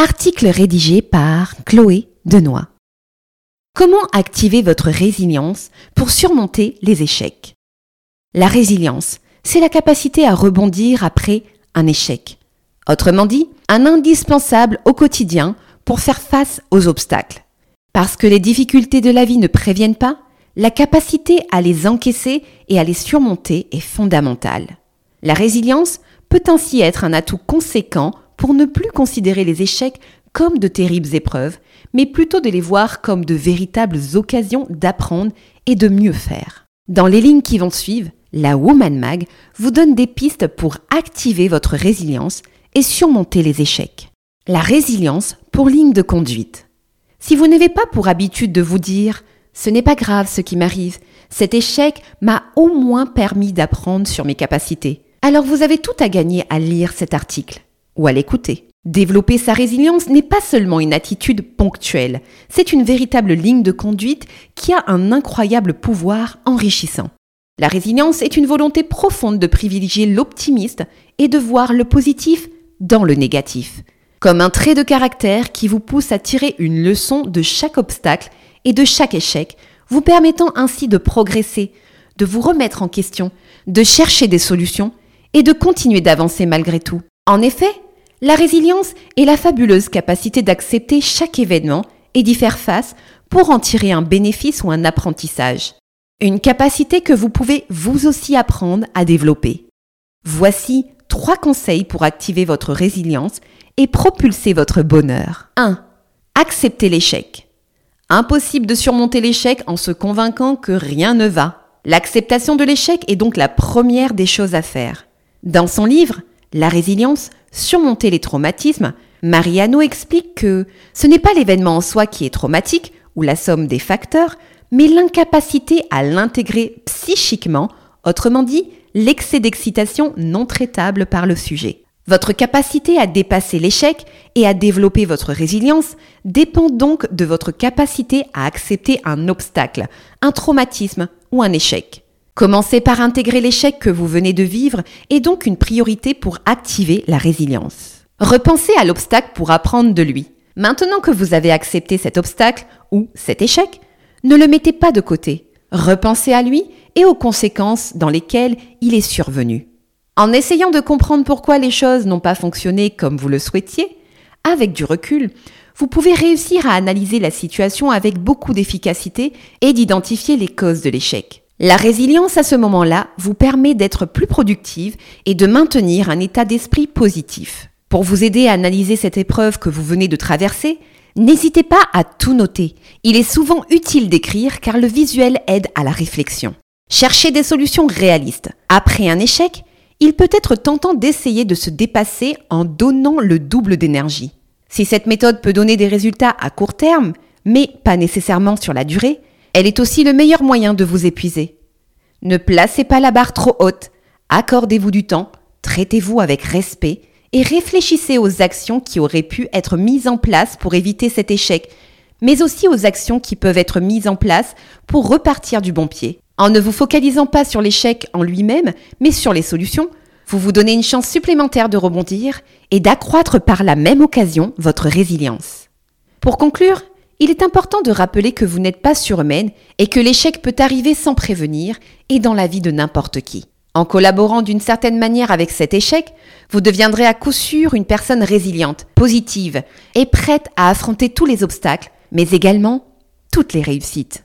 Article rédigé par Chloé Denoy. Comment activer votre résilience pour surmonter les échecs? La résilience, c'est la capacité à rebondir après un échec. Autrement dit, un indispensable au quotidien pour faire face aux obstacles. Parce que les difficultés de la vie ne préviennent pas, la capacité à les encaisser et à les surmonter est fondamentale. La résilience peut ainsi être un atout conséquent pour ne plus considérer les échecs comme de terribles épreuves, mais plutôt de les voir comme de véritables occasions d'apprendre et de mieux faire. Dans les lignes qui vont suivre, la Woman Mag vous donne des pistes pour activer votre résilience et surmonter les échecs. La résilience pour ligne de conduite. Si vous n'avez pas pour habitude de vous dire ce n'est pas grave ce qui m'arrive, cet échec m'a au moins permis d'apprendre sur mes capacités, alors vous avez tout à gagner à lire cet article ou à l'écouter. Développer sa résilience n'est pas seulement une attitude ponctuelle, c'est une véritable ligne de conduite qui a un incroyable pouvoir enrichissant. La résilience est une volonté profonde de privilégier l'optimiste et de voir le positif dans le négatif, comme un trait de caractère qui vous pousse à tirer une leçon de chaque obstacle et de chaque échec, vous permettant ainsi de progresser, de vous remettre en question, de chercher des solutions et de continuer d'avancer malgré tout. En effet, la résilience est la fabuleuse capacité d'accepter chaque événement et d'y faire face pour en tirer un bénéfice ou un apprentissage. Une capacité que vous pouvez vous aussi apprendre à développer. Voici trois conseils pour activer votre résilience et propulser votre bonheur. 1. Acceptez l'échec. Impossible de surmonter l'échec en se convainquant que rien ne va. L'acceptation de l'échec est donc la première des choses à faire. Dans son livre, La résilience, surmonter les traumatismes, Mariano explique que ce n'est pas l'événement en soi qui est traumatique, ou la somme des facteurs, mais l'incapacité à l'intégrer psychiquement, autrement dit, l'excès d'excitation non traitable par le sujet. Votre capacité à dépasser l'échec et à développer votre résilience dépend donc de votre capacité à accepter un obstacle, un traumatisme ou un échec. Commencez par intégrer l'échec que vous venez de vivre est donc une priorité pour activer la résilience. Repensez à l'obstacle pour apprendre de lui. Maintenant que vous avez accepté cet obstacle ou cet échec, ne le mettez pas de côté. Repensez à lui et aux conséquences dans lesquelles il est survenu. En essayant de comprendre pourquoi les choses n'ont pas fonctionné comme vous le souhaitiez, avec du recul, vous pouvez réussir à analyser la situation avec beaucoup d'efficacité et d'identifier les causes de l'échec. La résilience à ce moment-là vous permet d'être plus productive et de maintenir un état d'esprit positif. Pour vous aider à analyser cette épreuve que vous venez de traverser, n'hésitez pas à tout noter. Il est souvent utile d'écrire car le visuel aide à la réflexion. Cherchez des solutions réalistes. Après un échec, il peut être tentant d'essayer de se dépasser en donnant le double d'énergie. Si cette méthode peut donner des résultats à court terme, mais pas nécessairement sur la durée, elle est aussi le meilleur moyen de vous épuiser. Ne placez pas la barre trop haute, accordez-vous du temps, traitez-vous avec respect et réfléchissez aux actions qui auraient pu être mises en place pour éviter cet échec, mais aussi aux actions qui peuvent être mises en place pour repartir du bon pied. En ne vous focalisant pas sur l'échec en lui-même, mais sur les solutions, vous vous donnez une chance supplémentaire de rebondir et d'accroître par la même occasion votre résilience. Pour conclure, il est important de rappeler que vous n'êtes pas surhumaine et que l'échec peut arriver sans prévenir et dans la vie de n'importe qui. En collaborant d'une certaine manière avec cet échec, vous deviendrez à coup sûr une personne résiliente, positive et prête à affronter tous les obstacles, mais également toutes les réussites.